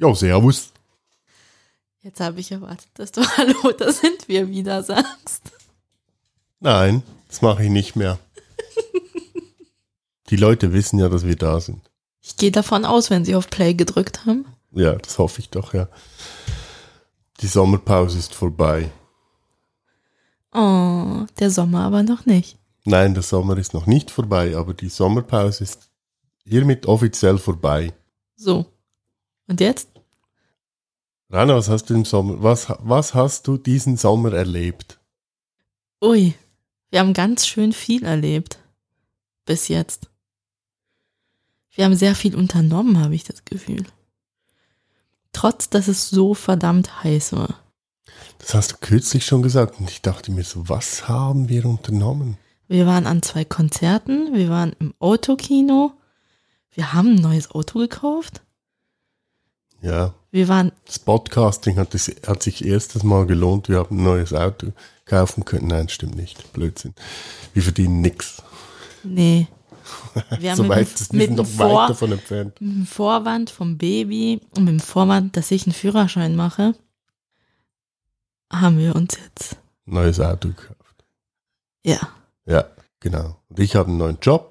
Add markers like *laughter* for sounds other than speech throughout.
Jo, servus. Jetzt habe ich erwartet, dass du *laughs* Hallo, da sind wir wieder sagst. Nein, das mache ich nicht mehr. Die Leute wissen ja, dass wir da sind. Ich gehe davon aus, wenn sie auf Play gedrückt haben. Ja, das hoffe ich doch, ja. Die Sommerpause ist vorbei. Oh, der Sommer aber noch nicht. Nein, der Sommer ist noch nicht vorbei, aber die Sommerpause ist hiermit offiziell vorbei. So. Und jetzt? Rana, was hast du im Sommer, was, was hast du diesen Sommer erlebt? Ui, wir haben ganz schön viel erlebt. Bis jetzt. Wir haben sehr viel unternommen, habe ich das Gefühl. Trotz, dass es so verdammt heiß war. Das hast du kürzlich schon gesagt und ich dachte mir so, was haben wir unternommen? Wir waren an zwei Konzerten, wir waren im Autokino, wir haben ein neues Auto gekauft, Ja, wir waren, das Podcasting hat, das, hat sich erstes Mal gelohnt, wir haben ein neues Auto kaufen können. Nein, stimmt nicht, Blödsinn. Wir verdienen nix. nee, *laughs* wir haben so mit, weit, mit, dem noch weit Vor, davon entfernt. mit dem Vorwand vom Baby und mit dem Vorwand, dass ich einen Führerschein mache, haben wir uns jetzt, Neues Auto gekauft. ja. Ja, genau. Und ich habe einen neuen Job.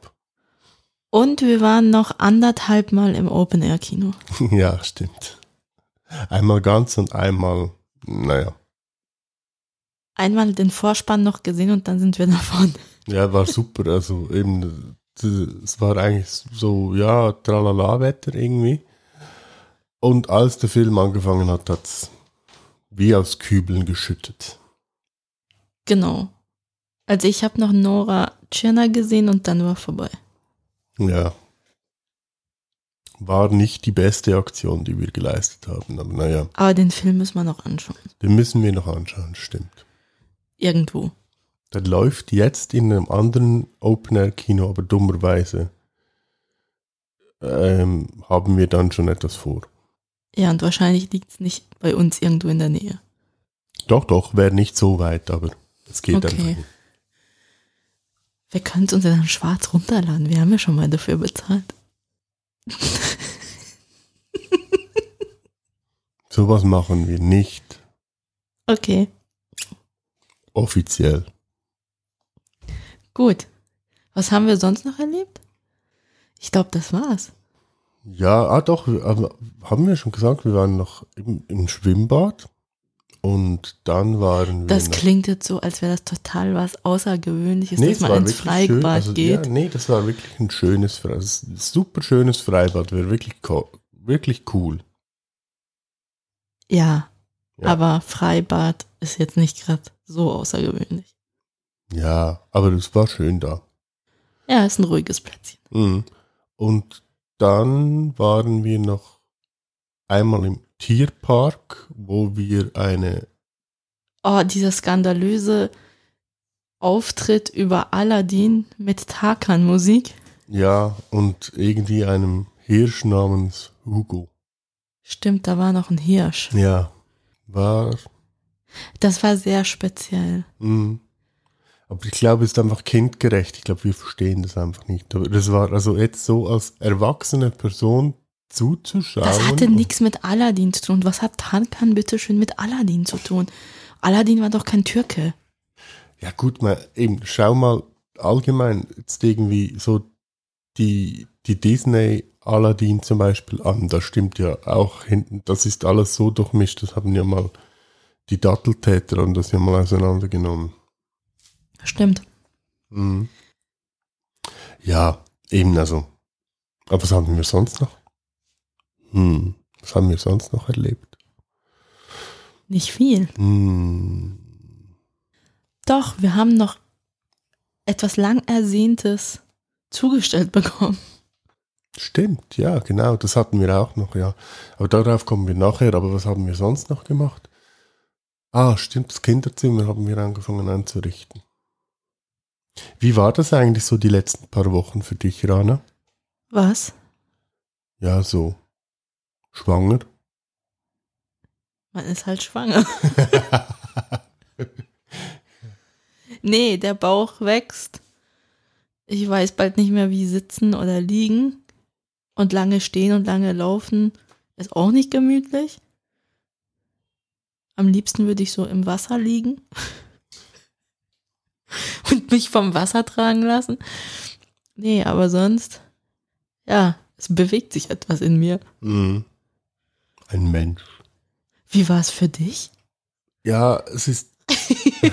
Und wir waren noch anderthalb Mal im Open-Air-Kino. *laughs* ja, stimmt. Einmal ganz und einmal, naja. Einmal den Vorspann noch gesehen und dann sind wir *laughs* davon. Ja, war super. Also eben, es war eigentlich so, ja, tralala-Wetter irgendwie. Und als der Film angefangen hat, hat's wie aus Kübeln geschüttet. Genau. Also ich habe noch Nora Tschirner gesehen und dann war vorbei. Ja. War nicht die beste Aktion, die wir geleistet haben. Aber naja, Aber den Film müssen wir noch anschauen. den müssen wir noch anschauen, stimmt. Irgendwo. Der läuft jetzt in einem anderen Open-Air-Kino, aber dummerweise ähm, haben wir dann schon etwas vor. Ja, und wahrscheinlich liegt es nicht bei uns irgendwo in der Nähe. Doch, doch, wäre nicht so weit, aber es geht Okay. einfach nicht. Wir können es uns ja dann schwarz runterladen. Wir haben ja schon mal dafür bezahlt. *laughs* Sowas machen wir nicht Okay, offiziell. gut. Was haben wir sonst noch erlebt? Ich glaube, das war's. Ja, ah doch, haben wir schon gesagt, wir waren noch im, im Schwimmbad und dann waren wir Das klingt jetzt so, als wäre das total was Außergewöhnliches, nee, dass man ins Freibad schön, also, geht. Ja, nee, das war wirklich ein schönes, also ein super schönes Freibad, wäre wirklich, wirklich cool. Ja, Ja. aber Freibad ist jetzt nicht gerade so außergewöhnlich. Ja, aber es war schön da. Ja, ist ein ruhiges Plätzchen. Mhm. Und dann waren wir noch einmal im Tierpark, wo wir eine, Oh, dieser skandalöse Auftritt über Aladdin mit Tarkan-Musik. ja, und irgendwie einem Hirsch namens Hugo. Stimmt, da war noch ein Hirsch. Ja, war, Das war sehr speziell. mhm. aber ich glaube, es ist einfach kindgerecht. Ich glaube, wir verstehen das einfach nicht. Aber das war also jetzt so als erwachsene Person zuzuschauen. Das hatte nichts mit Aladdin zu tun. Was hat Tarkan bitte schön mit Aladdin zu tun? Aladdin war doch kein Türke. Ja gut, mal eben, schau mal allgemein jetzt irgendwie so die, die Disney Aladdin zum Beispiel an. Da stimmt ja auch hinten, das ist alles so durchmischt. Das haben ja mal die Datteltäter und das ja mal auseinandergenommen. Stimmt. Mhm. Ja, eben also. Aber was haben wir sonst noch? Hm, was haben wir sonst noch erlebt? Nicht viel. Hm, Doch, wir haben noch etwas lang Ersehntes zugestellt bekommen. Stimmt, ja, genau, das hatten wir auch noch, ja. Aber darauf kommen wir nachher, aber was haben wir sonst noch gemacht? Ah, stimmt, das Kinderzimmer haben wir angefangen anzurichten. Wie war das eigentlich so die letzten paar Wochen für dich, Rana? Was? Ja, so. Schwanger? Man ist halt schwanger. *laughs* nee, der Bauch wächst. Ich weiß bald nicht mehr, wie sitzen oder liegen. Und lange stehen und lange laufen ist auch nicht gemütlich. Am liebsten würde ich so im Wasser liegen *laughs* und mich vom Wasser tragen lassen. Nee, aber sonst, ja, es bewegt sich etwas in mir. Mhm. Ein Mensch. Wie war es für dich? Ja, es ist. *laughs*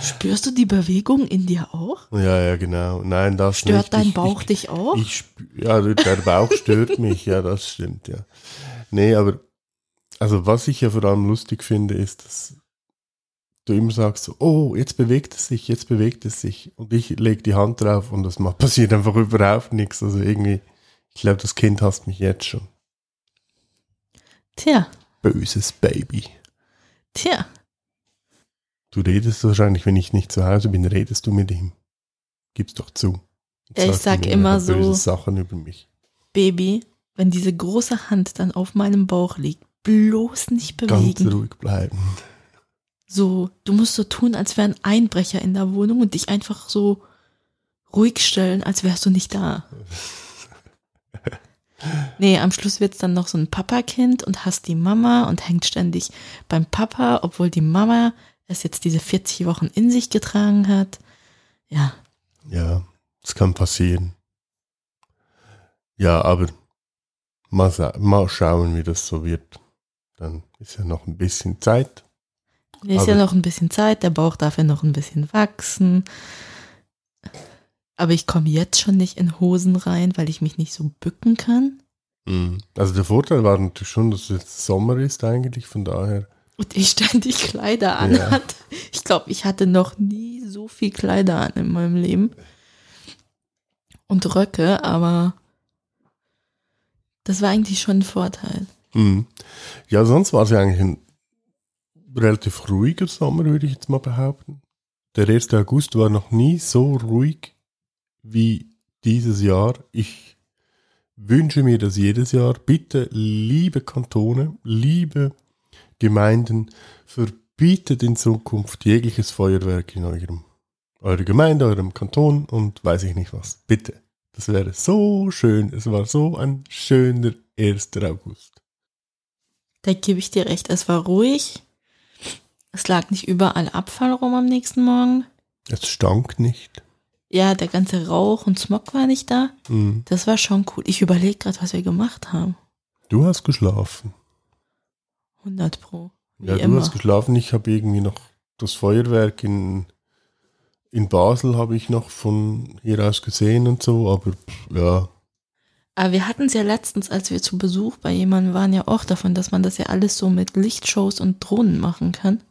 Spürst du die Bewegung in dir auch? Ja, ja, genau. Nein, das Stört nicht. dein Ich- Bauch ich, dich auch? Ich spü- ja, der Bauch stört *laughs* mich, ja, das stimmt, ja. Nee, aber, also was ich ja vor allem lustig finde, ist, dass du immer sagst, so, oh, jetzt bewegt es sich, jetzt bewegt es sich. Und ich lege die Hand drauf und das macht, *laughs* passiert einfach überhaupt nichts. Also irgendwie, ich glaube, das Kind hasst mich jetzt schon. Tja, Böses Baby. tja. Du redest wahrscheinlich, wenn ich nicht zu Hause bin, redest du mit ihm. Gib's doch zu. Ja, ich sag immer böse so- Sachen über mich. Baby, wenn diese große Hand dann auf meinem Bauch liegt, bloß nicht Ganz bewegen. ruhig bleiben. So, du musst so tun, als wäre ein Einbrecher in der Wohnung und dich einfach so ruhig stellen, als wärst du nicht da. *laughs* Nee, am Schluss wird's dann noch so ein Papakind und hasst die Mama und hängt ständig beim Papa, obwohl die Mama es jetzt diese 40 Wochen in sich getragen hat. Ja, Ja, das kann passieren. Ja, aber mal, mal schauen, wie das so wird. Dann ist ja noch ein bisschen Zeit. ist ja Aber- noch ein bisschen Zeit, der Bauch darf ja noch ein bisschen wachsen. Aber ich komme jetzt schon nicht in Hosen rein, weil ich mich nicht so bücken kann. Mhm. Also der Vorteil war natürlich schon, dass es jetzt Sommer ist eigentlich, von daher. Und ich ständig Kleider Ja. anhat. *laughs* Ich glaube, ich hatte noch nie so viel Kleider an in meinem Leben. Und Röcke, aber das war eigentlich schon ein Vorteil. Mhm. Ja, sonst war es ja eigentlich ein relativ ruhiger Sommer, würde ich jetzt mal behaupten. Der 1. August war noch nie so ruhig wie dieses Jahr. Ich wünsche mir das jedes Jahr. Bitte, liebe Kantone, liebe Gemeinden, verbietet in Zukunft jegliches Feuerwerk in eurem, eurer Gemeinde, eurem Kanton und weiß ich nicht was. Bitte. Das wäre so schön. Es war so ein schöner 1. August. Da gebe ich dir recht, es war ruhig. Es lag nicht überall Abfall rum am nächsten Morgen. Es stank nicht. Ja, der ganze Rauch und Smog war nicht da. Mhm. Das war schon cool. Ich überlege gerade, was wir gemacht haben. Du hast geschlafen. 100 Pro. Ja, du immer. hast geschlafen. Ich habe irgendwie noch das Feuerwerk in, in Basel habe ich noch von hier aus gesehen und so, aber ja, Aber wir hatten es ja letztens, als wir zu Besuch bei jemandem waren, ja auch davon, dass man das ja alles so mit Lichtshows und Drohnen machen kann.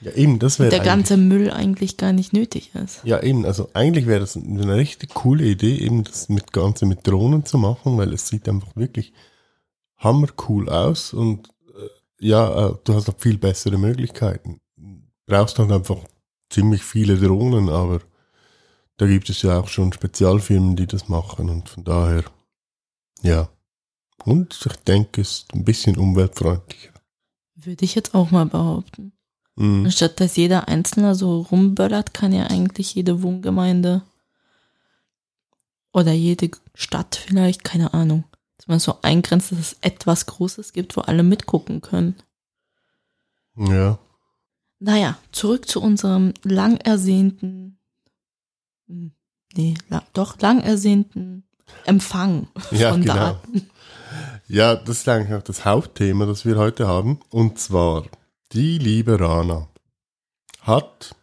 Ja eben, das wäre der ganze Müll eigentlich gar nicht nötig ist. Ja, eben, also eigentlich wäre das eine richtig coole Idee, eben das mit Ganze mit Drohnen zu machen, weil es sieht einfach wirklich hammercool aus und äh, ja, äh, du hast auch viel bessere Möglichkeiten. Brauchst halt einfach ziemlich viele Drohnen, aber da gibt es ja auch schon Spezialfirmen, die das machen und von daher, ja. Und ich denke, es ist ein bisschen umweltfreundlicher. Würde ich jetzt auch mal behaupten. Mhm. Anstatt dass jeder Einzelne so rumböllert, kann ja eigentlich jede Wohngemeinde oder jede Stadt vielleicht, keine Ahnung, dass man so eingrenzt, dass es etwas Großes gibt, wo alle mitgucken können. Ja. Naja, zurück zu unserem lang ersehnten, hm, nee, la, doch lang ersehnten Empfang Ja, von genau. Daten. Ja, das ist eigentlich auch das Hauptthema, das wir heute haben. Und zwar, die liebe Rana hat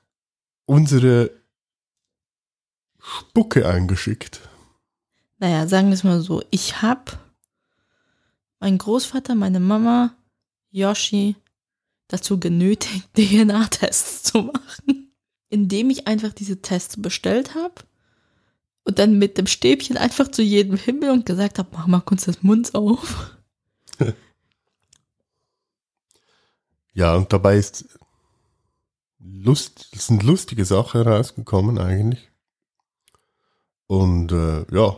unsere Spucke eingeschickt. Naja, sagen wir es mal so, ich habe meinen Großvater, meine Mama, Yoshi dazu genötigt, *laughs* DNA-Tests zu machen, indem ich einfach diese Tests bestellt habe und dann mit dem Stäbchen einfach zu jedem Himmel und gesagt habe, mach mal kurz das Mund auf. Ja, und dabei ist Lust, sind lustige Sachen herausgekommen eigentlich. Und äh, ja,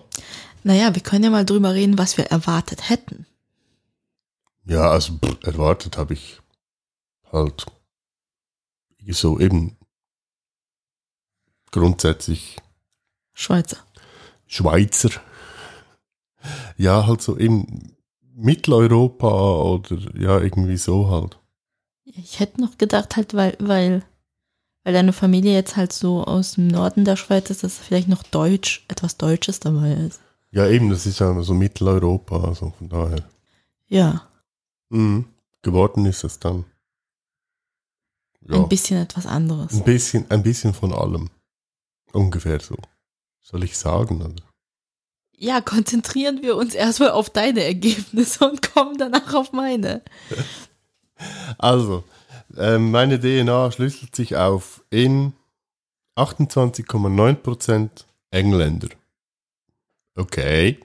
Naja, wir können ja mal drüber reden, was wir erwartet hätten. ja, also pff, erwartet habe ich halt so eben grundsätzlich Schweizer. Schweizer. Ja, halt so eben Mitteleuropa oder ja, irgendwie so halt. Ich hätte noch gedacht, halt, weil, weil, weil deine Familie jetzt halt so aus dem Norden der Schweiz ist, dass vielleicht noch Deutsch, etwas Deutsches dabei ist. Ja, eben, das ist ja so Mitteleuropa, also von daher. Ja, Mhm. Geworden ist es dann. Ja, ein bisschen etwas anderes. ein bisschen, ein bisschen von allem. Ungefähr so. Soll ich sagen, oder? Ja, konzentrieren wir uns erstmal auf deine Ergebnisse und kommen danach auf meine. *laughs* Also, ähm, meine DNA schlüsselt sich auf in 28,9% Engländer. Okay.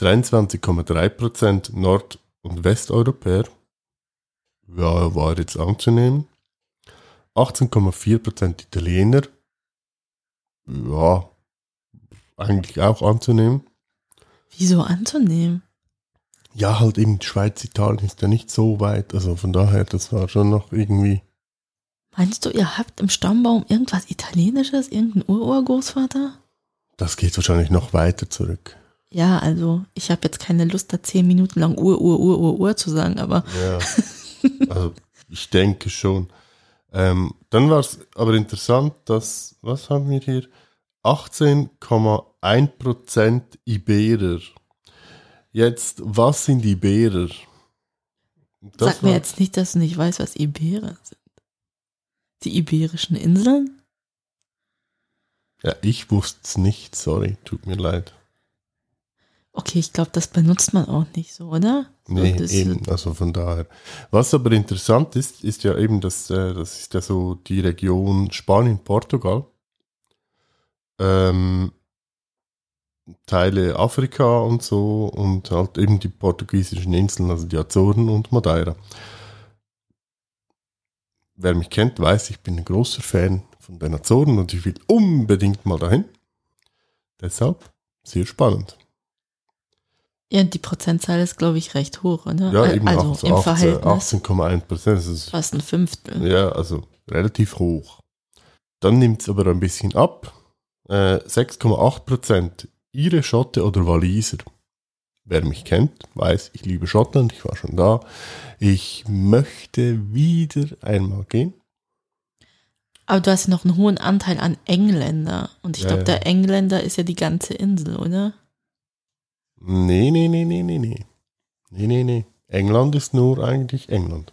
23,3% Nord- und Westeuropäer. Ja, war jetzt anzunehmen. 18,4% Italiener. Ja, eigentlich auch anzunehmen. Wieso anzunehmen? Ja, halt eben Schweiz, Italien ist ja nicht so weit. Also von daher, das war schon noch irgendwie. Meinst du, ihr habt im Stammbaum irgendwas Italienisches, irgendein Ururgroßvater? Das geht wahrscheinlich noch weiter zurück. Ja, also ich habe jetzt keine Lust, da zehn Minuten lang Ur, Ur, Ur, Ur, Ur zu sagen, aber Ja. *laughs* also ich denke schon. Ähm, dann war es aber interessant, dass, was haben wir hier? 18,1% Iberer. Jetzt, was sind Iberer? Das sag mir jetzt nicht, dass du nicht weißt, was Iberer sind. Die Iberischen Inseln? Ja, ich wusste es nicht, sorry, tut mir leid. Okay, ich glaube, das benutzt man auch nicht so, oder? So, Nee, das- eben, also von daher. Was aber interessant ist, ist ja eben, dass äh, das ist ja so die Region Spanien, Portugal, ähm, Teile Afrika und so und halt eben die portugiesischen Inseln, also die Azoren und Madeira. Wer mich kennt, weiß, ich bin ein großer Fan von den Azoren und ich will unbedingt mal dahin. Deshalb sehr spannend. Ja, die Prozentzahl ist, glaube ich, recht hoch, oder? Ja, eben also 18 im 18 Verhältnis 18,1 Prozent. Ist fast ein Fünftel. Ja, also relativ hoch. Dann nimmt es aber ein bisschen ab. Äh, 6,8% Ire, Schotte oder Waliser. Wer mich kennt, weiß, ich liebe Schottland, ich war schon da. Ich möchte wieder einmal gehen. Aber du hast ja noch einen hohen Anteil an Engländer. Und ich Ja, glaube, ja. der Engländer ist ja die ganze Insel, oder? Nee, nee, nee, nee, nee, nee. Nee, nee, nee. England ist nur eigentlich England.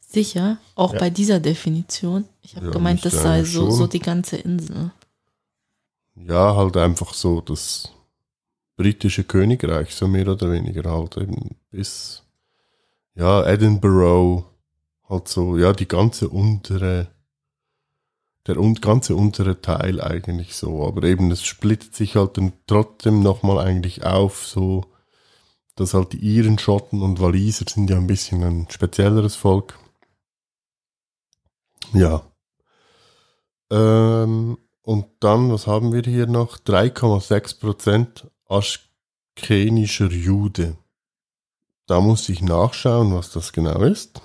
Sicher, auch Ja. bei dieser Definition. Ich habe gemeint, das sei so, so die ganze Insel. Ja, halt einfach so das britische Königreich, so mehr oder weniger halt eben bis, ja, Edinburgh, halt so, ja, die ganze untere, der un ganze untere Teil eigentlich so, aber eben es splittet sich halt dann trotzdem nochmal eigentlich auf, so, dass halt die Iren, Schotten und Waliser sind ja ein bisschen ein spezielleres Volk. Ja. Ähm, und dann, was haben wir hier noch? 3,6% aschkenischer Jude. Da muss ich nachschauen, was das genau ist.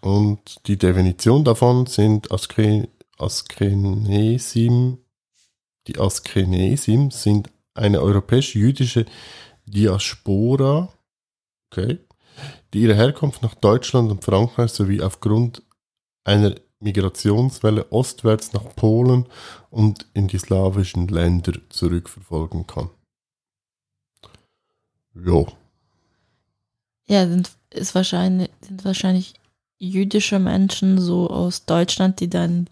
Und die Definition davon sind Aske, Askenesim. Die Askenesim sind eine europäisch-jüdische Diaspora, okay, die ihre Herkunft nach Deutschland und Frankreich sowie aufgrund einer Migrationswelle ostwärts nach Polen und in die slawischen Länder zurückverfolgen kann. Jo, Ja, sind, ist wahrscheinlich, sind wahrscheinlich jüdische Menschen so aus Deutschland, die dann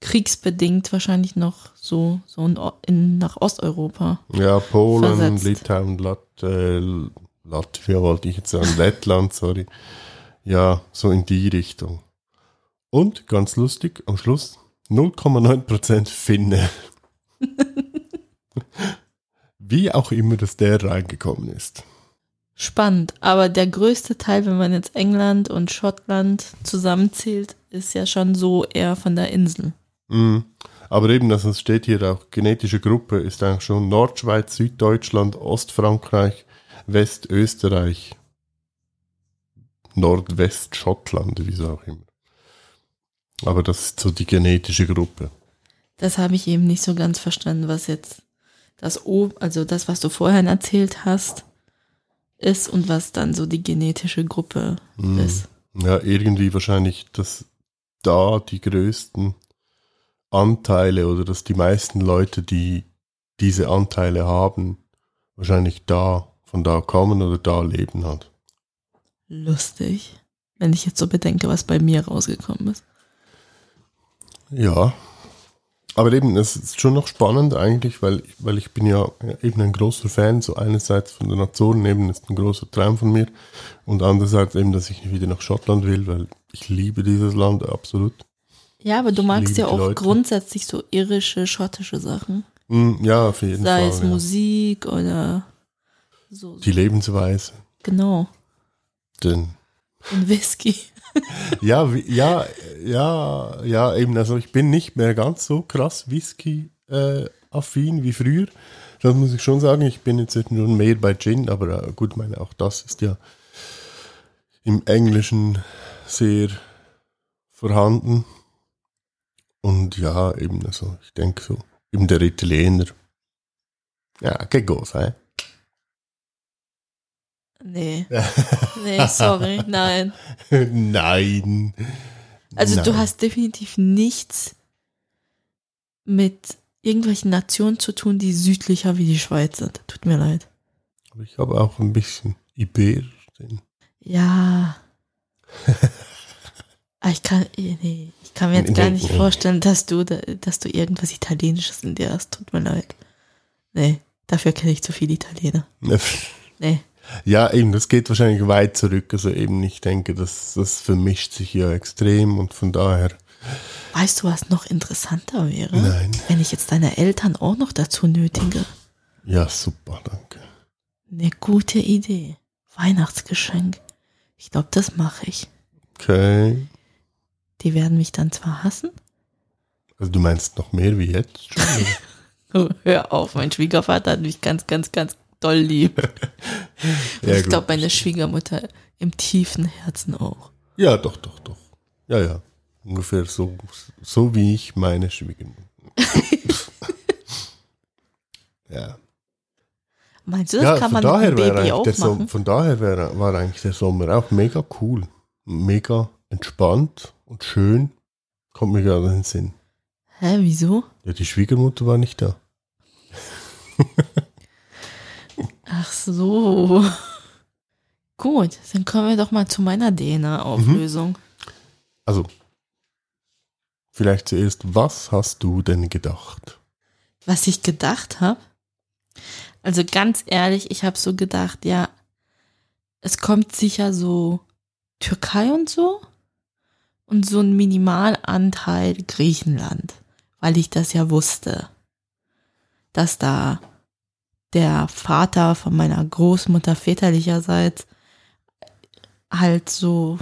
kriegsbedingt wahrscheinlich noch so, so in, in, nach Osteuropa. ja, Polen, Versetzt. Litauen, Lat, äh, Latvia wollte ich jetzt sagen, Lettland, sorry. Ja, so in die Richtung. Und ganz lustig, am Schluss 0,9% Finne. *laughs* Wie auch immer, dass der reingekommen ist. Spannend, aber der größte Teil, wenn man jetzt England und Schottland zusammenzählt, ist ja schon so eher von der Insel. Mhm. Aber eben, also es steht hier auch, genetische Gruppe ist eigentlich schon Nordschweiz, Süddeutschland, Ostfrankreich, Westösterreich, Nordwestschottland, wie auch immer. Aber das ist so die genetische Gruppe. Das habe ich eben nicht so ganz verstanden, was jetzt das O, also das, was du vorhin erzählt hast, ist und was dann so die genetische Gruppe Mhm. ist. Ja, irgendwie wahrscheinlich, dass da die größten Anteile oder dass die meisten Leute, die diese Anteile haben, wahrscheinlich da, von da kommen oder da leben hat. Lustig. Wenn ich jetzt so bedenke, was bei mir rausgekommen ist. Ja. Aber eben, es ist schon noch spannend eigentlich, weil, weil ich bin ja eben ein großer Fan, so einerseits von den Azoren eben ist ein großer Traum von mir und andererseits eben, dass ich wieder nach Schottland will, weil ich liebe dieses Land absolut. Ja, aber du Ich magst ja auch Leute. grundsätzlich so irische, schottische Sachen. Mm, Ja, auf jeden Sei Fall. es ja. Musik oder so. Die Lebensweise. Genau. Denn Und Whisky. *laughs* Ja, ja, ja, ja, eben, also ich bin nicht mehr ganz so krass Whisky-affin wie früher. Das muss ich schon sagen. Ich bin jetzt nun mehr bei Gin, aber äh, gut, meine, auch das ist ja im Englischen sehr vorhanden. Und ja, eben, also ich denke so, eben der Italiener. Ja, che cosa, eh? Nee. *laughs* Nee, sorry. Nein. Nein. Also du Nein. hast definitiv nichts mit irgendwelchen Nationen zu tun, die südlicher wie die Schweiz sind. Tut mir leid. Aber ich habe auch ein bisschen Iber drin. Ja. Ah, ich kann, nee, ich kann mir jetzt gar nicht vorstellen, dass du, da- dass du irgendwas Italienisches in dir hast. Tut mir leid. Nee, dafür kenne ich zu viele Italiener. *laughs* Nee. Ja, eben, das geht wahrscheinlich weit zurück. Also eben, ich denke, das, das vermischt sich ja extrem und von daher, Weißt du, was noch interessanter wäre? nein. Wenn ich jetzt deine Eltern auch noch dazu nötige. Ja, super, danke. Eine gute Idee. Weihnachtsgeschenk. Ich glaube, das mache ich. Okay. Die werden mich dann zwar hassen. Also du meinst noch mehr wie jetzt? *laughs* hör auf, mein Schwiegervater hat mich ganz, ganz, ganz doll lieb. Und *laughs* Ja, ich glaube, meine Schwiegermutter im tiefen Herzen auch. ja, doch, doch, doch. Ja, ja. Ungefähr so, so wie ich meine Schwiegermutter. *laughs* ja. Meinst du, das ja, kann von man mit daher, wäre Baby auch machen? von daher wäre, war eigentlich der Sommer auch mega cool. Mega entspannt und schön. Kommt mir gerade in den Sinn. Hä, wieso? Ja, die Schwiegermutter war nicht da. *laughs* Ach so. Gut, dann kommen wir doch mal zu meiner DNA-Auflösung. Also, vielleicht zuerst, was hast du denn gedacht? Was ich gedacht habe? Also ganz ehrlich, ich habe so gedacht, ja, es kommt sicher so Türkei und so und so ein Minimalanteil Griechenland, weil ich das ja wusste, dass da der Vater von meiner Großmutter väterlicherseits halt so,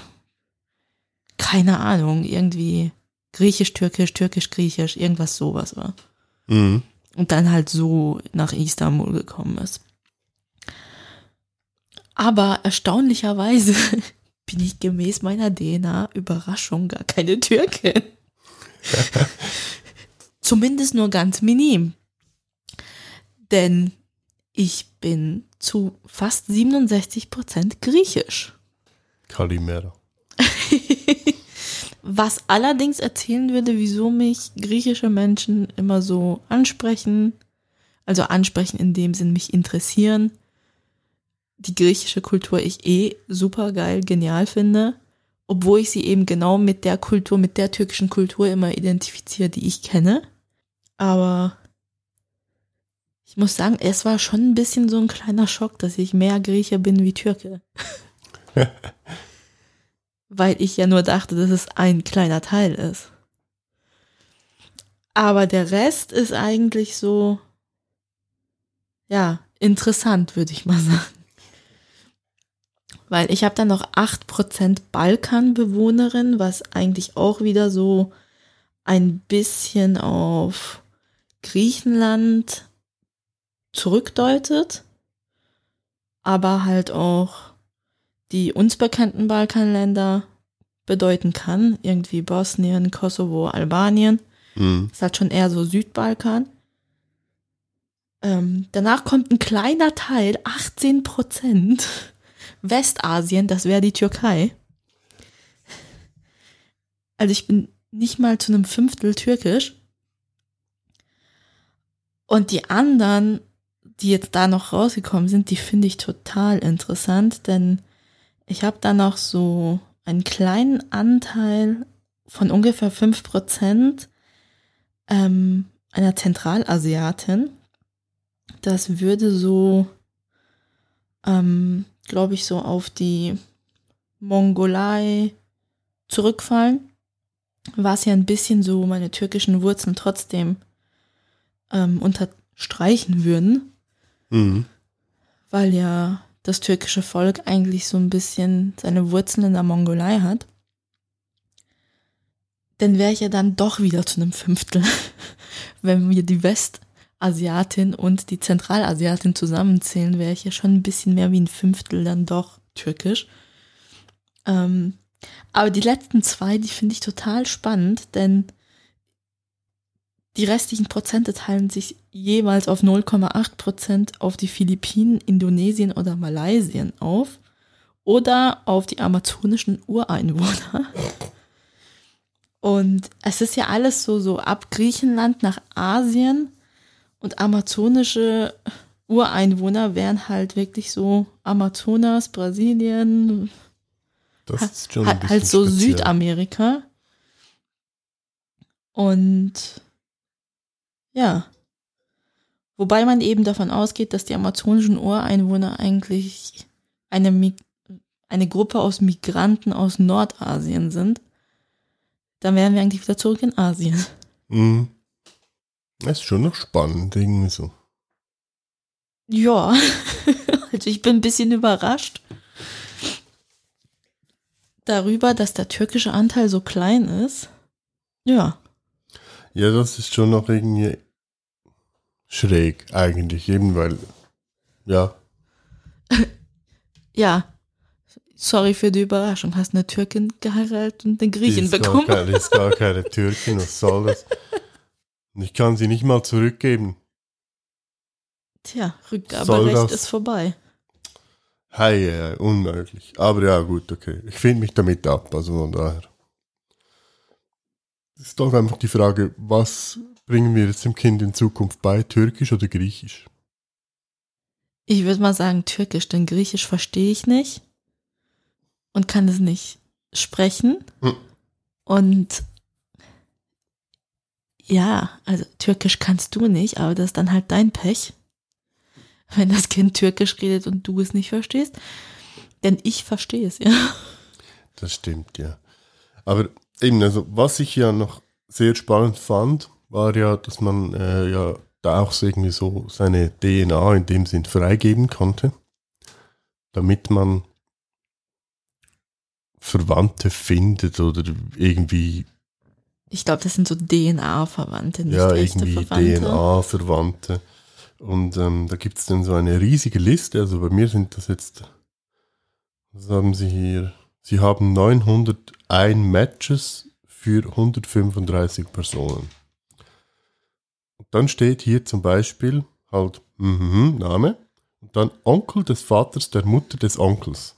keine Ahnung, irgendwie griechisch, türkisch, türkisch, griechisch, irgendwas sowas war Mhm. und dann halt so nach Istanbul gekommen ist. Aber erstaunlicherweise *laughs* bin ich gemäß meiner DNA Überraschung gar keine Türkin. *laughs* Zumindest nur ganz minim. Denn ich bin zu fast 67 Prozent griechisch. Kalimera. *laughs* Was allerdings erzählen würde, wieso mich griechische Menschen immer so ansprechen. Also ansprechen in dem Sinn mich interessieren. Die griechische Kultur ich eh super geil, genial finde. Obwohl ich sie eben genau mit der Kultur, mit der türkischen Kultur immer identifiziere, die ich kenne. Aber ich muss sagen, es war schon ein bisschen so ein kleiner Schock, dass ich mehr Grieche bin wie Türke. *laughs* Weil ich ja nur dachte, dass es ein kleiner Teil ist. Aber der Rest ist eigentlich so, ja, interessant, würde ich mal *laughs* sagen. Weil ich habe dann noch 8% Balkanbewohnerin, was eigentlich auch wieder so ein bisschen auf Griechenland zurückdeutet, aber halt auch die uns bekannten Balkanländer bedeuten kann, irgendwie Bosnien, Kosovo, Albanien. Mhm. Ist halt schon eher so Südbalkan. Ähm, danach kommt ein kleiner Teil, 18 Prozent, Westasien, das wäre die Türkei. Also ich bin nicht mal zu einem Fünftel türkisch. Und die anderen, die jetzt da noch rausgekommen sind, die finde ich total interessant, denn ich habe da noch so einen kleinen Anteil von ungefähr fünf Prozent ähm, einer Zentralasiatin. Das würde so, ähm, glaube ich, so auf die Mongolei zurückfallen, was ja ein bisschen so meine türkischen Wurzeln trotzdem ähm, unterstreichen würden, Mhm. weil ja das türkische Volk eigentlich so ein bisschen seine Wurzeln in der Mongolei hat. Dann wäre ich ja dann doch wieder zu einem Fünftel, *laughs* wenn wir die Westasiatin und die Zentralasiatin zusammenzählen, wäre ich ja schon ein bisschen mehr wie ein Fünftel dann doch türkisch. Ähm, aber die letzten zwei, die finde ich total spannend, denn die restlichen Prozente teilen sich jeweils auf 0,8 Prozent auf die Philippinen, Indonesien oder Malaysien auf oder auf die amazonischen Ureinwohner. Und es ist ja alles so, so ab Griechenland nach Asien und amazonische Ureinwohner wären halt wirklich so Amazonas, Brasilien, Das ist schon ein halt, halt so speziell. Südamerika. Und ja. Wobei man eben davon ausgeht, dass die amazonischen Ureinwohner eigentlich eine, Mi- eine Gruppe aus Migranten aus Nordasien sind. Dann wären wir eigentlich wieder zurück in Asien. Mhm. Das ist schon noch spannend, irgendwie so. Ja, *laughs* also ich bin ein bisschen überrascht darüber, dass der türkische Anteil so klein ist. Ja. Ja, das ist schon noch irgendwie schräg, eigentlich, eben weil, ja, *laughs* Ja, sorry für die Überraschung. Hast eine Türkin geheiratet und den die Griechen gar bekommen. keine, die ist gar keine *laughs* Türkin, was soll das? Und ich kann sie nicht mal zurückgeben. Tja, Rückgaberecht ist vorbei. Hei, hei, unmöglich. Aber ja, gut, okay. Ich finde mich damit ab, also von daher. Es ist doch einfach die Frage, was bringen wir jetzt dem Kind in Zukunft bei, Türkisch oder Griechisch? Ich würde mal sagen Türkisch, denn Griechisch verstehe ich nicht und kann es nicht sprechen. Hm. Und ja, also Türkisch kannst du nicht, aber das ist dann halt dein Pech, wenn das Kind Türkisch redet und du es nicht verstehst. Denn ich verstehe es, ja. Das stimmt, ja. Aber eben, also was ich ja noch sehr spannend fand, war ja, dass man äh, ja da auch so irgendwie so seine DNA in dem Sinn freigeben konnte, damit man Verwandte findet oder irgendwie, Ich glaube, das sind so DNA-Verwandte, nicht ja, echte irgendwie Verwandte. DNA-Verwandte. Und ähm, da gibt es dann so eine riesige Liste, also bei mir sind das jetzt, was haben sie hier? Sie haben 901 Matches für 135 Personen. Und dann steht hier zum Beispiel halt mhm, Name und dann Onkel des Vaters der Mutter des Onkels.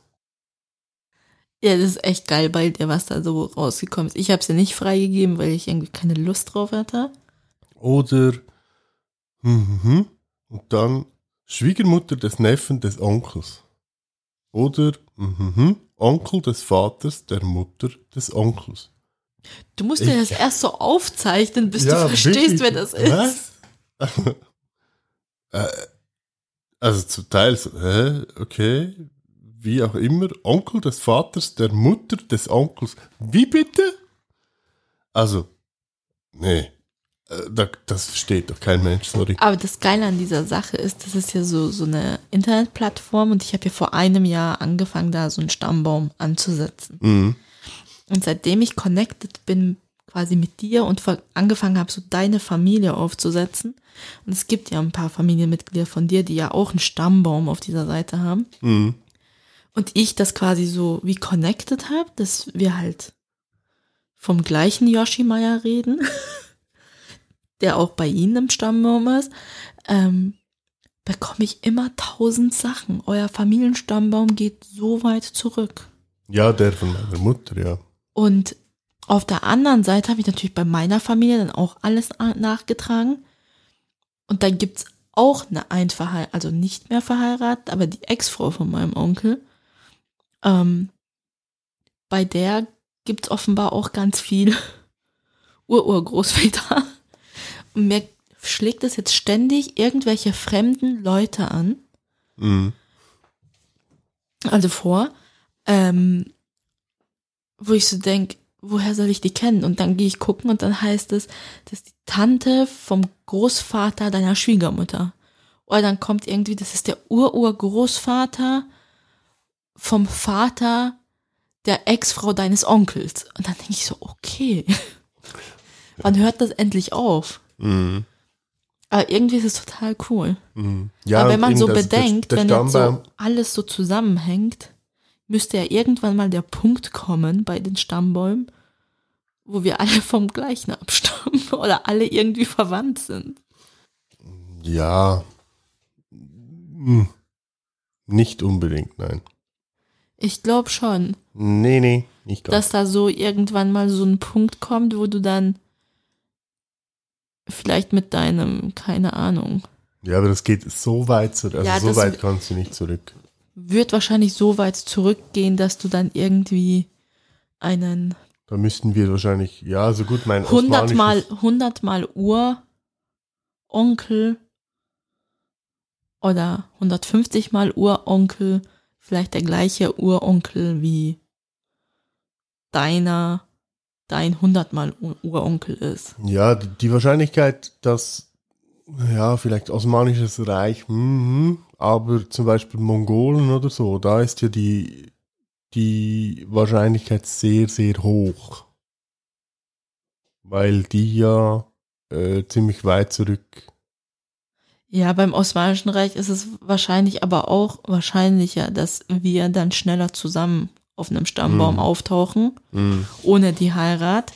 Ja, das ist echt geil bei dir, was da so rausgekommen ist. Ich habe es ja nicht freigegeben, weil ich irgendwie keine Lust drauf hatte. Oder mhm, und dann Schwiegermutter des Neffen des Onkels. Oder mhm, Onkel des Vaters der Mutter des Onkels. Du musst dir das erst so aufzeichnen, bis du verstehst, wer das ist. Was? *laughs* Äh, also zum Teil so, hä, okay, wie auch immer, Onkel des Vaters der Mutter des Onkels. Wie bitte? Also, nee, das versteht doch kein Mensch, sorry. Aber das Geile an dieser Sache ist, das ist ja so, so eine Internetplattform und ich habe ja vor einem Jahr angefangen, da so einen Stammbaum anzusetzen. Mhm. Und seitdem ich connected bin, quasi mit dir und angefangen habe, so deine Familie aufzusetzen. Und es gibt ja ein paar Familienmitglieder von dir, die ja auch einen Stammbaum auf dieser Seite haben. Mhm. Und ich das quasi so wie connected habe, dass wir halt vom gleichen Yoshi Meier reden, *laughs* der auch bei Ihnen im Stammbaum ist, ähm, bekomme ich immer tausend Sachen. Euer Familienstammbaum geht so weit zurück. Ja, der von meiner Mutter, ja. Und auf der anderen Seite habe ich natürlich bei meiner Familie dann auch alles nachgetragen. Und dann gibt's auch eine Einverheirat, also nicht mehr verheiratet, aber die Ex-Frau von meinem Onkel. Ähm, bei der gibt's offenbar auch ganz viel *laughs* Ururgroßväter. Und mir schlägt es jetzt ständig irgendwelche fremden Leute an, Mhm. also vor, ähm, wo ich so denk, woher soll ich die kennen? Und dann gehe ich gucken und dann heißt es, das ist die Tante vom Großvater deiner Schwiegermutter. Oder dann kommt irgendwie, das ist der Ururgroßvater vom Vater der Ex-Frau deines Onkels. Und dann denke ich so, okay, *laughs* wann hört das endlich auf? Mhm. Aber irgendwie ist es total cool. Mhm. Ja, Aber wenn man so bedenkt, der, wenn der jetzt Stammbaum, so alles so zusammenhängt, müsste ja irgendwann mal der Punkt kommen bei den Stammbäumen, wo wir alle vom gleichen abstammen *laughs* oder alle irgendwie verwandt sind. ja, Hm. nicht unbedingt, nein. Ich glaube schon, Nee, nee, nicht ganz. dass da so irgendwann mal so ein Punkt kommt, wo du dann vielleicht mit deinem, keine Ahnung, ja, aber das geht so weit zurück, also Ja, so weit kannst du nicht zurück. wird wahrscheinlich so weit zurückgehen, dass du dann irgendwie einen Da müssten wir wahrscheinlich, ja, so gut, mein 100 mal, osmanisches- 100 mal Uronkel oder 150 mal Uronkel, vielleicht der gleiche Uronkel wie deiner, dein 100 mal U- Uronkel ist. Ja, die, Wahrscheinlichkeit, dass, ja, vielleicht Osmanisches Reich, mhm, aber zum Beispiel Mongolen oder so, da ist ja die, die Wahrscheinlichkeit sehr, sehr hoch. Weil die ja äh, ziemlich weit zurück. Ja, beim Osmanischen Reich ist es wahrscheinlich aber auch wahrscheinlicher, dass wir dann schneller zusammen auf einem Stammbaum Mhm. auftauchen, Mhm. ohne die Heirat,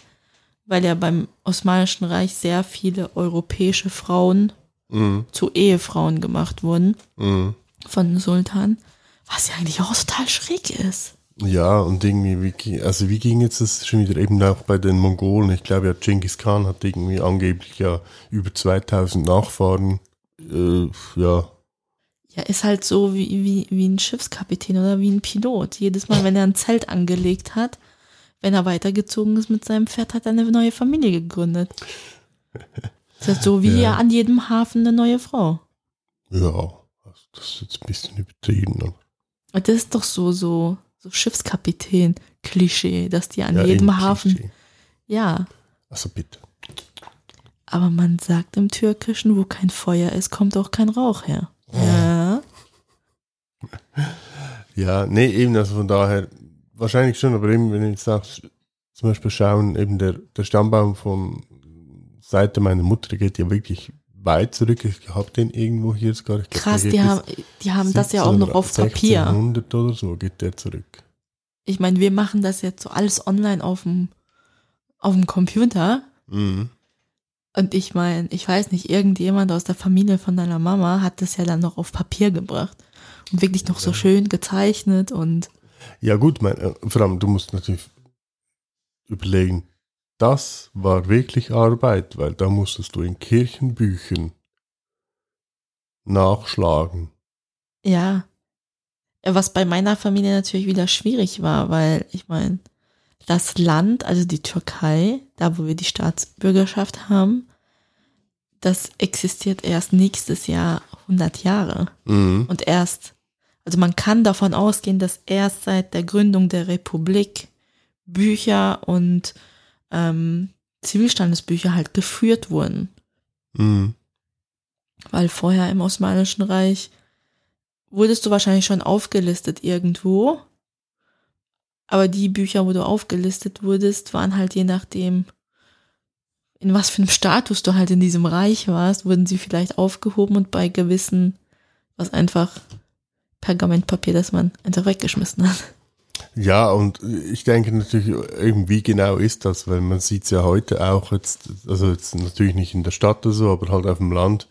weil ja beim Osmanischen Reich sehr viele europäische Frauen Mhm. zu Ehefrauen gemacht wurden Mhm. von den Sultan, was ja eigentlich auch total schräg ist. Ja, und irgendwie, wie, also wie ging jetzt das schon wieder eben auch bei den Mongolen? Ich glaube ja, Genghis Khan hat irgendwie angeblich ja über 2000 Nachfahren. Äh, ja, Ja, ist halt so wie, wie, wie ein Schiffskapitän oder wie ein Pilot. Jedes Mal, wenn er ein Zelt angelegt hat, wenn er weitergezogen ist mit seinem Pferd, hat er eine neue Familie gegründet. Das ist so wie Ja. an jedem Hafen eine neue Frau. ja, also das ist jetzt ein bisschen übertrieben. Und das ist doch so, so, so Schiffskapitän-Klischee, dass die an ja, jedem Hafen, Klischee. ja. Also bitte. Aber man sagt im Türkischen, wo kein Feuer ist, kommt auch kein Rauch her. Ja. *laughs* Ja, nee, eben, also von daher, wahrscheinlich schon, aber eben, wenn ich jetzt auch zum Beispiel schauen, eben der, der Stammbaum von Seite meiner Mutter geht ja wirklich weit zurück. Ich habe den irgendwo hier sogar. Ich glaub, Krass, die haben, die haben das ja auch noch auf Papier. 1600 oder so geht der zurück. Ich meine, wir machen das jetzt so alles online auf dem, auf dem Computer. Mhm. Und ich meine, ich weiß nicht, irgendjemand aus der Familie von deiner Mama hat das ja dann noch auf Papier gebracht. Und wirklich noch so schön gezeichnet und Ja gut, mein, äh, vor allem, du musst natürlich überlegen, das war wirklich Arbeit, weil da musstest du in Kirchenbüchern nachschlagen. ja. Was bei meiner Familie natürlich wieder schwierig war, weil ich meine, das Land, also die Türkei, da wo wir die Staatsbürgerschaft haben, das existiert erst nächstes Jahr 100 Jahre. Mhm. Und erst, also man kann davon ausgehen, dass erst seit der Gründung der Republik Bücher und ähm, Zivilstandesbücher halt geführt wurden. Mhm. Weil vorher im Osmanischen Reich wurdest du wahrscheinlich schon aufgelistet irgendwo. Aber die Bücher, wo du aufgelistet wurdest, waren halt je nachdem, in was für einem Status du halt in diesem Reich warst, wurden sie vielleicht aufgehoben und bei gewissen, was einfach Pergamentpapier, das man einfach weggeschmissen hat. Ja, und ich denke natürlich, irgendwie genau ist das, weil man sieht es ja heute auch jetzt, also jetzt natürlich nicht in der Stadt oder so, aber halt auf dem Land.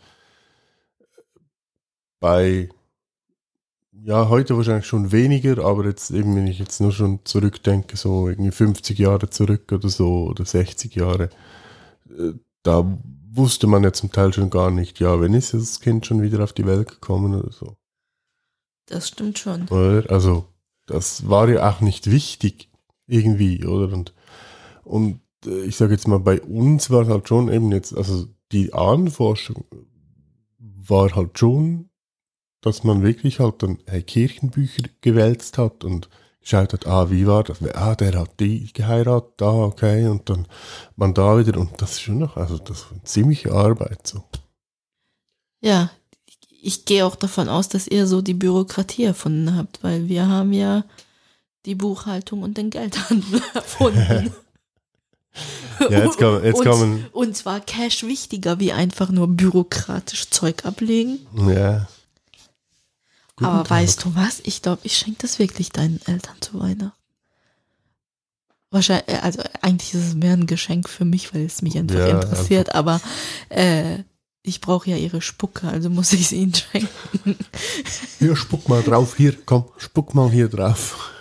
Bei, ja, heute wahrscheinlich schon weniger, aber jetzt eben, wenn ich jetzt nur schon zurückdenke, so irgendwie 50 Jahre zurück oder so, oder 60 Jahre, äh, da wusste man ja zum Teil schon gar nicht, ja, wenn ist das Kind schon wieder auf die Welt gekommen oder so. Das stimmt schon. Also, das war ja auch nicht wichtig, irgendwie, oder? Und, und äh, ich sage jetzt mal, bei uns war halt schon eben jetzt, also die Ahnenforschung war halt schon, dass man wirklich halt dann hey, Kirchenbücher gewälzt hat und geschaut hat, ah, wie war das? Ah, der hat die geheiratet, ah, okay, und dann man da wieder, und das ist schon noch, also das ist eine ziemliche Arbeit so. Ja, ich gehe auch davon aus, dass ihr so die Bürokratie erfunden habt, weil wir haben ja die Buchhaltung und den Geldhandel *laughs* erfunden. *laughs* ja, jetzt kommen, jetzt und, kommen. Und zwar Cash wichtiger, wie einfach nur bürokratisch Zeug ablegen. Ja. Guten Aber Tag. weißt du was? Ich glaube, ich schenke das wirklich deinen Eltern zu Weihnachten. Wahrscheinlich, äh, also eigentlich ist es mehr ein Geschenk für mich, weil es mich einfach Ja, interessiert, aber äh, ich brauche ja ihre Spucke, also muss ich es ihnen schenken. *laughs* Hier, spuck mal drauf, hier, komm, spuck mal hier drauf.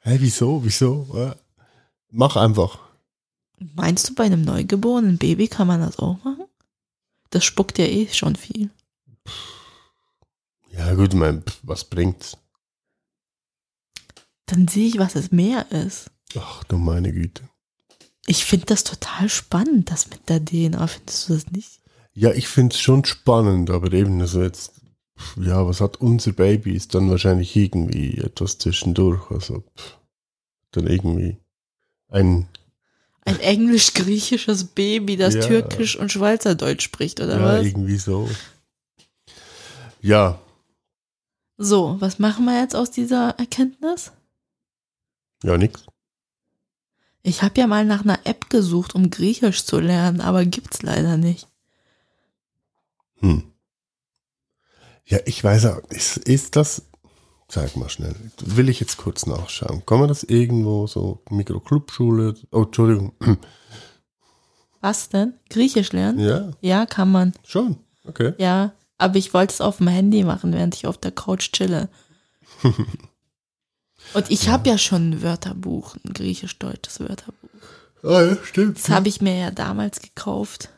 Hä, wieso, wieso? Ja. Mach einfach. Meinst du, bei einem neugeborenen Baby kann man das auch machen? Das spuckt ja eh schon viel. Ja, gut, mein, was bringt's? Dann sehe ich, was es mehr ist. Ach du meine Güte. Ich finde das total spannend, das mit der DNA. Findest du das nicht? Ja, ich find's schon spannend, aber eben, also jetzt, ja, was hat unser Baby? Ist dann wahrscheinlich irgendwie etwas zwischendurch, also dann irgendwie ein, Ein englisch-griechisches Baby, das Ja. türkisch und Schweizerdeutsch spricht, oder ja, was? irgendwie so. Ja, So, was machen wir jetzt aus dieser Erkenntnis? ja, nix. Ich habe ja mal nach einer App gesucht, um Griechisch zu lernen, aber gibt's leider nicht. Hm. Ja, ich weiß auch, ist, ist das, sag mal schnell, will ich jetzt kurz nachschauen. Kann man das irgendwo so, Mikroclubschule, oh, Entschuldigung, *clears throat* Was denn? Griechisch lernen? ja, Ja, kann man. schon, okay. Ja, aber ich wollte es auf dem Handy machen, während ich auf der Couch chille. *laughs* Und ich habe ja schon ein Wörterbuch, ein griechisch-deutsches Wörterbuch. Ah ja, stimmt. Das habe ich mir ja damals gekauft.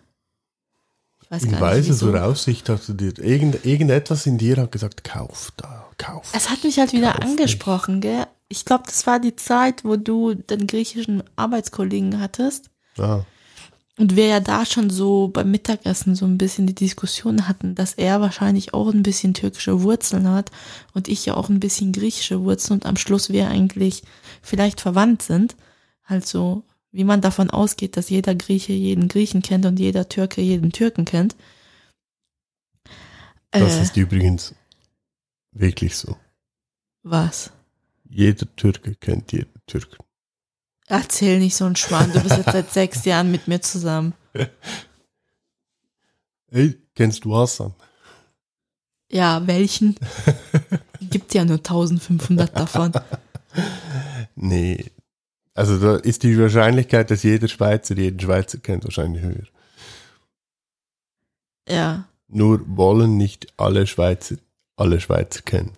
Ich weiß nicht, weiser wieso. Voraussicht hast du dir, irgend, irgendetwas in dir hat gesagt, kauf da, kauf. Es hat mich halt wieder angesprochen, gell? Ich glaube, das war die Zeit, wo du den griechischen Arbeitskollegen hattest. Ah, Und wir ja da schon so beim Mittagessen so ein bisschen die Diskussion hatten, dass er wahrscheinlich auch ein bisschen türkische Wurzeln hat und ich ja auch ein bisschen griechische Wurzeln und am Schluss wir eigentlich vielleicht verwandt sind. Also, wie man davon ausgeht, dass jeder Grieche jeden Griechen kennt und jeder Türke jeden Türken kennt. das Äh, ist übrigens wirklich so. was? Jeder Türke kennt jeden Türken. Erzähl nicht so einen Schmarrn, du bist jetzt seit *laughs* sechs Jahren mit mir zusammen. Hey, kennst du Hassan? Ja, welchen? *laughs* Gibt ja nur 1500 davon. Nee. Also da ist die Wahrscheinlichkeit, dass jeder Schweizer jeden Schweizer kennt, wahrscheinlich höher. Ja. Nur wollen nicht alle Schweizer alle Schweizer kennen.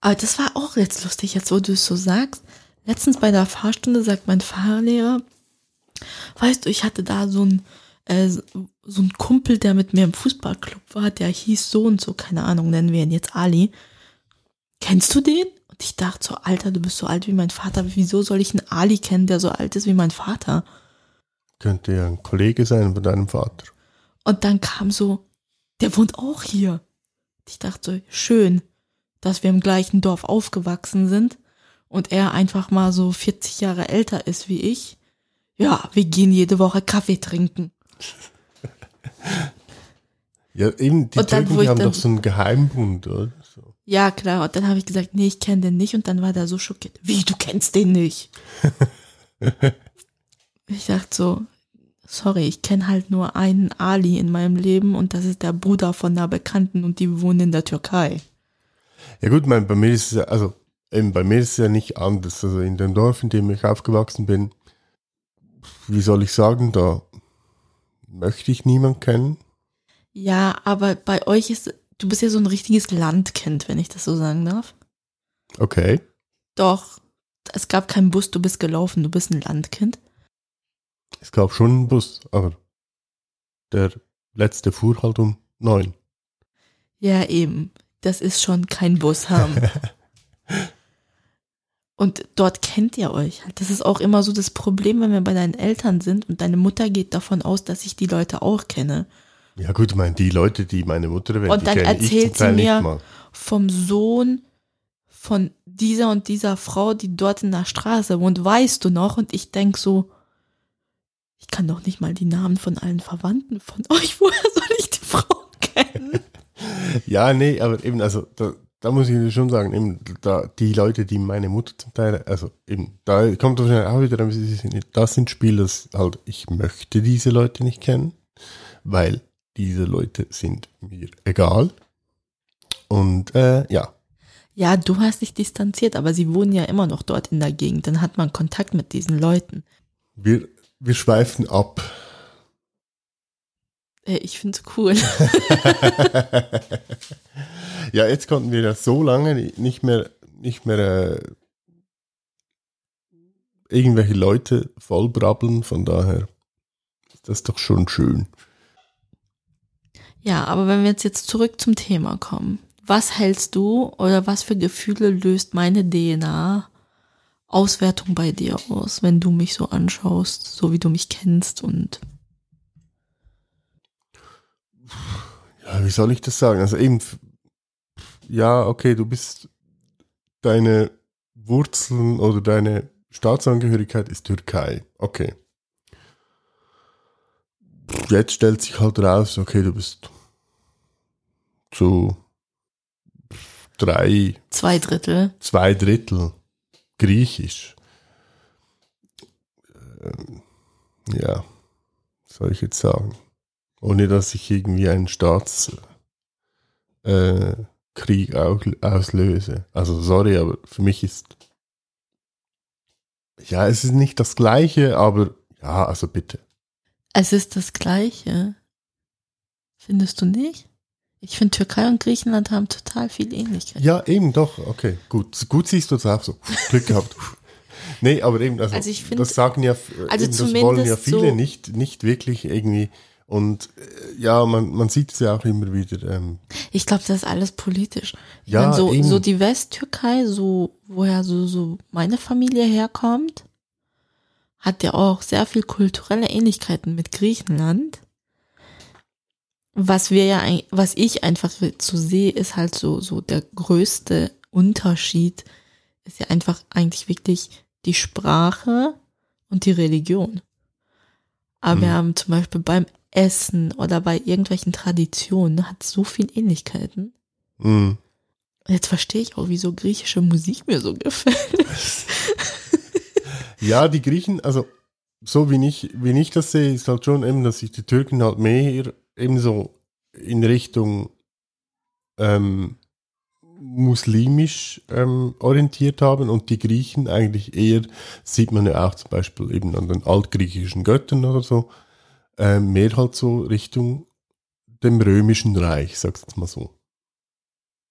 Aber das war auch jetzt lustig, jetzt wo du es so sagst. Letztens bei der Fahrstunde sagt mein Fahrlehrer, weißt du, ich hatte da so ein äh, so ein Kumpel, der mit mir im Fußballclub war, der hieß so und so, keine Ahnung, nennen wir ihn jetzt Ali. Kennst du den? Ich dachte so, Alter, du bist so alt wie mein Vater. Wieso soll ich einen Ali kennen, der so alt ist wie mein Vater? Könnte ja ein Kollege sein von deinem Vater. Und dann kam so, der wohnt auch hier. Ich dachte so, schön, dass wir im gleichen Dorf aufgewachsen sind und er einfach mal so 40 Jahre älter ist wie ich. Ja, wir gehen jede Woche Kaffee trinken. *laughs* Ja, eben, die Und dann, Türken ich haben dann- doch so einen Geheimbund, oder? Ja, klar. Und dann habe ich gesagt, nee, ich kenne den nicht. Und dann war der so schockiert. Wie, du kennst den nicht? *laughs* ich dachte so, sorry, ich kenne halt nur einen Ali in meinem Leben und das ist der Bruder von einer Bekannten und die wohnen in der Türkei. Ja gut, mein, bei mir ist es ja, also eben bei mir ist es ja nicht anders. Also in dem Dorf, in dem ich aufgewachsen bin, wie soll ich sagen, da möchte ich niemand kennen. Ja, aber bei euch ist, du bist ja so ein richtiges Landkind, wenn ich das so sagen darf. Okay. Doch, es gab keinen Bus, du bist gelaufen, du bist ein Landkind. Es gab schon einen Bus, aber der letzte fuhr halt um neun. Ja, eben. Das ist schon kein Bus haben. *laughs* Und dort kennt ihr euch halt. Das ist auch immer so das Problem, wenn wir bei deinen Eltern sind und deine Mutter geht davon aus, dass ich die Leute auch kenne. Ja gut, ich meine, die Leute, die meine Mutter erwähnt, Und dann kenne erzählt sie mir-. Vom Sohn von dieser und dieser Frau, die dort in der Straße wohnt, weißt du noch? Und ich denk so, ich kann doch nicht mal die Namen von allen Verwandten von *laughs* euch. Woher soll ich die Frau kennen? *laughs* Ja, nee, aber eben, also da, da muss ich schon sagen, eben, da, die Leute, die meine Mutter zum Teil, also eben, da kommt wahrscheinlich auch wieder das sind Spiele, das halt, ich möchte diese Leute nicht kennen, weil diese Leute sind mir egal. Und äh, ja, Ja, du hast dich distanziert, aber sie wohnen ja immer noch dort in der Gegend. Dann hat man Kontakt mit diesen Leuten. wir, wir schweifen ab. Äh, Ich find's cool. *laughs* ja, jetzt konnten wir ja so lange nicht mehr, nicht mehr äh, irgendwelche Leute vollbrabbeln, von daher ist das doch schon schön. Ja, aber wenn wir jetzt, jetzt zurück zum Thema kommen. Was hältst du oder was für Gefühle löst meine DNA Auswertung bei dir aus, wenn du mich so anschaust, so wie du mich kennst und Ja, wie soll ich das sagen? Also eben, ja, okay, du bist, deine Wurzeln oder deine Staatsangehörigkeit ist Türkei. Okay. Jetzt stellt sich halt raus, okay, du bist zu drei, zwei Drittel. zwei Drittel griechisch. Ähm, ja, soll ich jetzt sagen? Ohne dass ich irgendwie einen Staatskrieg äh, auslöse. Also sorry, aber für mich ist ja, es ist nicht das gleiche, aber ja, also bitte. Es ist das Gleiche. Findest du nicht? Ich finde, Türkei und Griechenland haben total viel Ähnlichkeit. Ja, eben doch, okay, gut. Gut siehst du es auch so. *laughs* Glück gehabt. Nee, aber eben, also, Also ich find- das sagen ja, also eben, das wollen ja viele so- nicht, nicht wirklich irgendwie. Und äh, ja, man, man sieht es ja auch immer wieder. Ähm, Ich glaube, das ist alles politisch. Ich Ja, mein, so, eben. so die Westtürkei, so woher so, so meine Familie herkommt, hat ja auch sehr viel kulturelle Ähnlichkeiten mit Griechenland. Was wir ja, was ich einfach so sehe, ist halt so, so der größte Unterschied ist ja einfach eigentlich wirklich die Sprache und die Religion. Aber wir Mhm. haben zum Beispiel beim Essen oder bei irgendwelchen Traditionen hat so viel Ähnlichkeiten. mh. Jetzt verstehe ich auch, wieso griechische Musik mir so gefällt. *laughs* *laughs* Ja, die Griechen, also so wie ich, wie ich das sehe, ist halt schon eben, dass sich die Türken halt mehr eben so in Richtung ähm, muslimisch ähm, orientiert haben und die Griechen eigentlich eher, sieht man ja auch zum Beispiel eben an den altgriechischen Göttern oder so, ähm, mehr halt so Richtung dem römischen Reich, sag's jetzt mal so.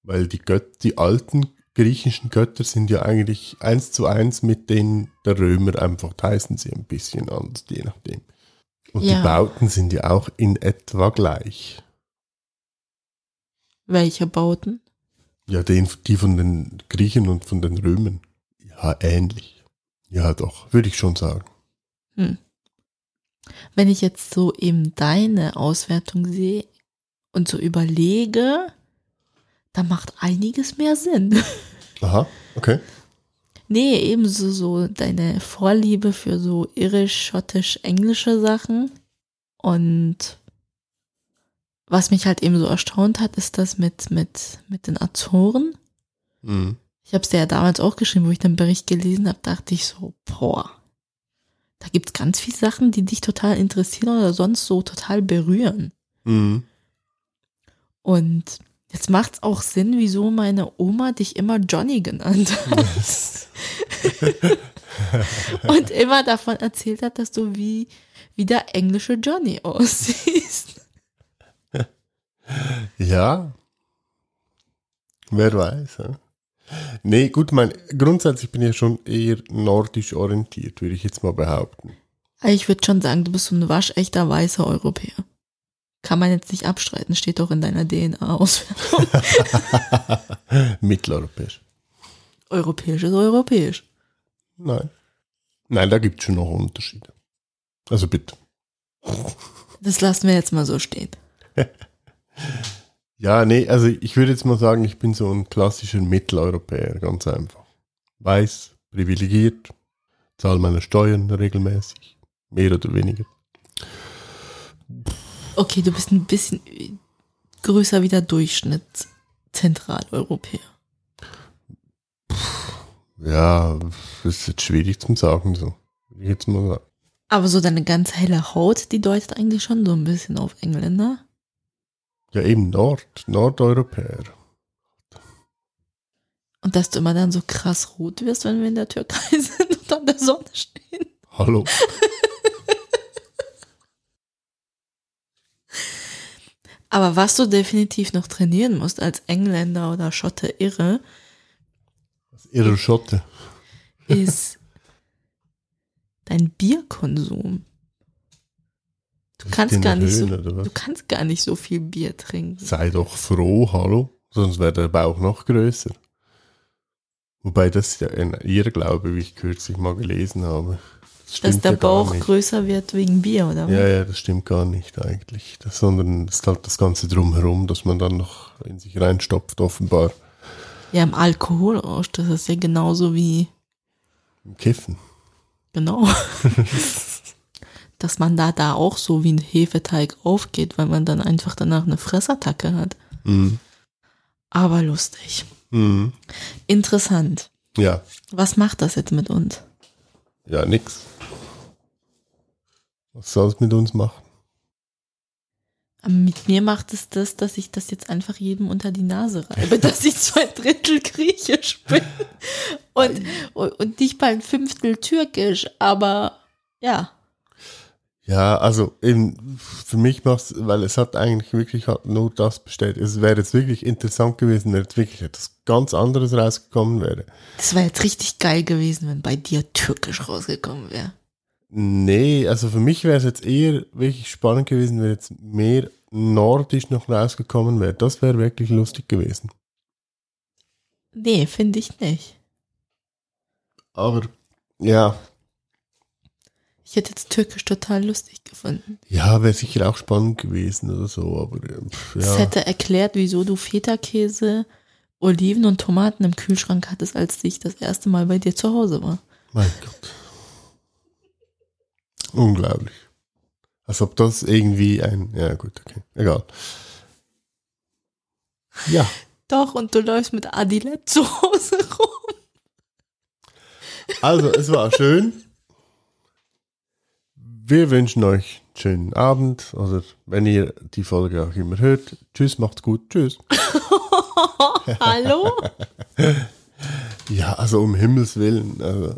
Weil die Gött die alten griechischen Götter sind ja eigentlich eins zu eins mit denen der Römer, einfach heißen sie ein bisschen anders, je nachdem. Und Ja. die Bauten sind ja auch in etwa gleich. Welche Bauten? Ja, den, die von den Griechen und von den Römern. Ja, ähnlich. Ja, doch, würde ich schon sagen. Hm. Wenn ich jetzt so eben deine Auswertung sehe und so überlege, da macht einiges mehr Sinn. *laughs* Aha, okay. Nee, ebenso so deine Vorliebe für so irisch, schottisch, englische Sachen. Und was mich halt eben so erstaunt hat, ist das mit, mit, mit den Azoren. Mhm. Ich habe es dir ja damals auch geschrieben, wo ich den Bericht gelesen habe, dachte ich so, boah, da gibt's ganz viele Sachen, die dich total interessieren oder sonst so total berühren. Mhm. Und jetzt macht's auch Sinn, wieso meine Oma dich immer Johnny genannt hat. *laughs* und immer davon erzählt hat, dass du wie, wie der englische Johnny aussiehst. Ja. Wer weiß. Ja? Nee, gut, mein, grundsätzlich bin ich ja schon eher nordisch orientiert, würde ich jetzt mal behaupten. Ich würde schon sagen, du bist so ein waschechter weißer Europäer. Kann man jetzt nicht abstreiten, steht doch in deiner DNA-Auswertung. *laughs* Mitteleuropäisch. Europäisch ist europäisch. Nein. Nein, da gibt es schon noch Unterschiede. Also bitte. Das lassen wir jetzt mal so stehen. *laughs* Ja, nee, also ich würde jetzt mal sagen, ich bin so ein klassischer Mitteleuropäer, ganz einfach. Weiß, privilegiert, zahle meine Steuern regelmäßig, mehr oder weniger. Okay, du bist ein bisschen größer wie der Durchschnitt Zentraleuropäer. Ja, das ist jetzt schwierig zum sagen, so. Jetzt mal sagen. Aber so deine ganz helle Haut, die deutet eigentlich schon so ein bisschen auf Engländer. Ja, eben Nord, Nordeuropäer. Und dass du immer dann so krass rot wirst, wenn wir in der Türkei *laughs* sind und an der Sonne stehen. Hallo. *laughs* Aber was du definitiv noch trainieren musst als Engländer oder Schotte irre, Ihre Schotte. ist *laughs* dein Bierkonsum. Du kannst gar nicht so, oder was? du kannst gar nicht so viel Bier trinken. Sei doch froh, hallo. Sonst wäre der Bauch noch größer. Wobei das ja ein Irrglaube, wie ich kürzlich mal gelesen habe. Das Dass der ja Bauch größer wird wegen Bier, oder? was? Ja, ja, das stimmt gar nicht eigentlich. Das, sondern es ist halt das Ganze drumherum, dass man dann noch in sich reinstopft, offenbar. Ja, im Alkoholrausch, das ist ja genauso wie, Im Kiffen. genau. *laughs* Dass man da, da auch so wie ein Hefeteig aufgeht, weil man dann einfach danach eine Fressattacke hat. Mhm. Aber lustig. Mhm. Interessant. Ja, Was macht das jetzt mit uns? ja, nix. Was soll es mit uns machen? Mit mir macht es das, dass ich das jetzt einfach jedem unter die Nase reibe, *laughs* dass ich zwei Drittel Griechisch bin und, und, und nicht mal ein Fünftel Türkisch, aber ja. Ja, also eben für mich macht's, weil es hat eigentlich wirklich halt nur das bestellt. Es wäre jetzt wirklich interessant gewesen, wenn jetzt wirklich etwas ganz anderes rausgekommen wäre. Das wäre jetzt richtig geil gewesen, wenn bei dir Türkisch rausgekommen wäre. Nee, also für mich wäre es jetzt eher wirklich spannend gewesen, wenn jetzt mehr nordisch noch rausgekommen wäre. Das wäre wirklich lustig gewesen. Nee, finde ich nicht. Aber ja, Ich hätte jetzt Türkisch total lustig gefunden. ja, wäre sicher auch spannend gewesen oder so, aber äh, pff, Das ja. hätte erklärt, wieso du Feta-Käse, Oliven und Tomaten im Kühlschrank hattest, als ich das erste Mal bei dir zu Hause war. Mein Gott. Unglaublich. Als ob das irgendwie ein, ja gut, okay, egal. Ja, Doch, und du läufst mit Adilette zu Hause rum. also es war schön. Wir wünschen euch einen schönen Abend oder wenn ihr die Folge auch immer hört. Tschüss, macht's gut, tschüss. *laughs* Hallo? *laughs* Ja, also um Himmels Willen. Also,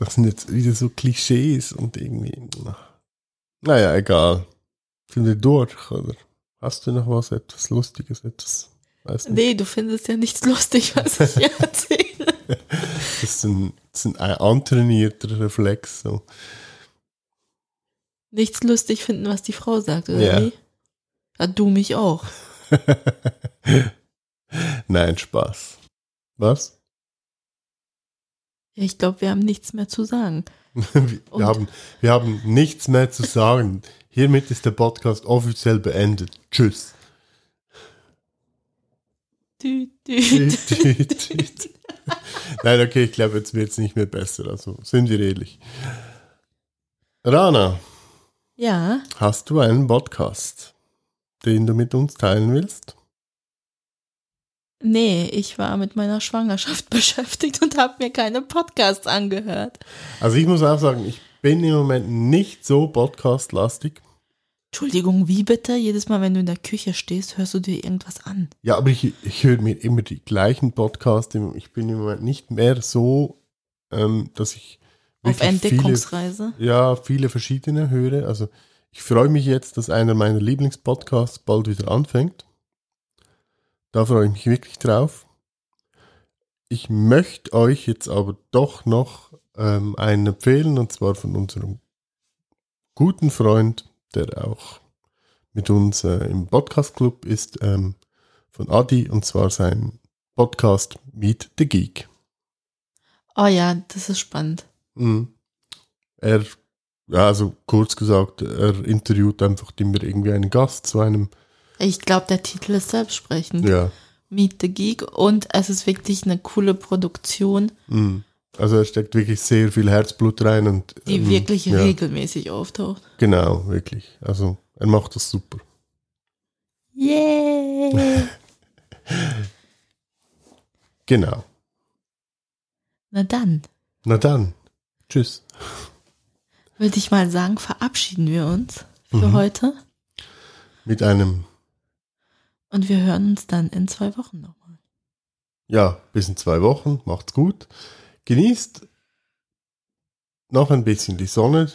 das sind jetzt wieder so Klischees und irgendwie. Naja, egal. Sind wir durch, oder? Hast du noch was, etwas Lustiges, etwas? Weiß nicht. Nee, du findest ja nichts lustig, was ich hier *laughs* erzähle. Das ist ein, das ist ein antrainierter Reflex. So. Nichts lustig finden, was die Frau sagt, oder Ja. wie? Ja, du mich auch. *laughs* Nein, Spaß. Was? Ja, ich glaube, wir haben nichts mehr zu sagen. *laughs* Wir, Und? haben, wir haben nichts mehr zu sagen. Hiermit ist der Podcast offiziell beendet. Tschüss. Tüt, tüt, tüt. Nein, okay, ich glaube, jetzt wird es nicht mehr besser. Also sind wir ehrlich. Rana, Ja, hast du einen Podcast, den du mit uns teilen willst? Nee, ich war mit meiner Schwangerschaft *laughs* beschäftigt und habe mir keine Podcasts angehört. Also ich muss auch sagen, ich bin im Moment nicht so podcastlastig. Entschuldigung, wie bitte? Jedes Mal, wenn du in der Küche stehst, hörst du dir irgendwas an. Ja, aber ich, ich höre mir immer die gleichen Podcasts. Ich bin im Moment nicht mehr so, ähm, dass ich Auf Entdeckungsreise. Viele, ja, viele verschiedene höre. Also ich freue mich jetzt, dass einer meiner Lieblingspodcasts bald wieder anfängt. Da freue ich mich wirklich drauf. Ich möchte euch jetzt aber doch noch ähm, einen empfehlen, und zwar von unserem guten Freund, der auch mit uns äh, im Podcast Club ist, ähm, von Adi, und zwar sein Podcast Meet the Geek. Oh ja, das ist spannend. Mhm. Er, also kurz gesagt, er interviewt einfach immer irgendwie einen Gast zu einem, Ich glaube, der Titel ist selbstsprechend. ja, Meet the Geek und es ist wirklich eine coole Produktion, mhm. also er steckt wirklich sehr viel Herzblut rein und die ähm, wirklich ja, regelmäßig auftaucht. Genau, wirklich. Also er macht das super. Yay! *laughs* Genau. Na dann, Na dann, tschüss. würde ich mal sagen, verabschieden wir uns für Mhm. heute Mit einem, und wir hören uns dann in zwei Wochen nochmal. ja, bis in zwei Wochen. Macht's gut. Genießt noch ein bisschen die Sonne,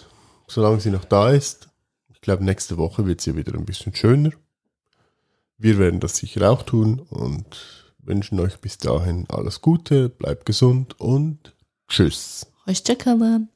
solange sie noch da ist. Ich glaube, nächste Woche wird sie wieder ein bisschen schöner. Wir werden das sicher auch tun und wünschen euch bis dahin alles Gute, bleibt gesund und tschüss. Euch Jacqueline.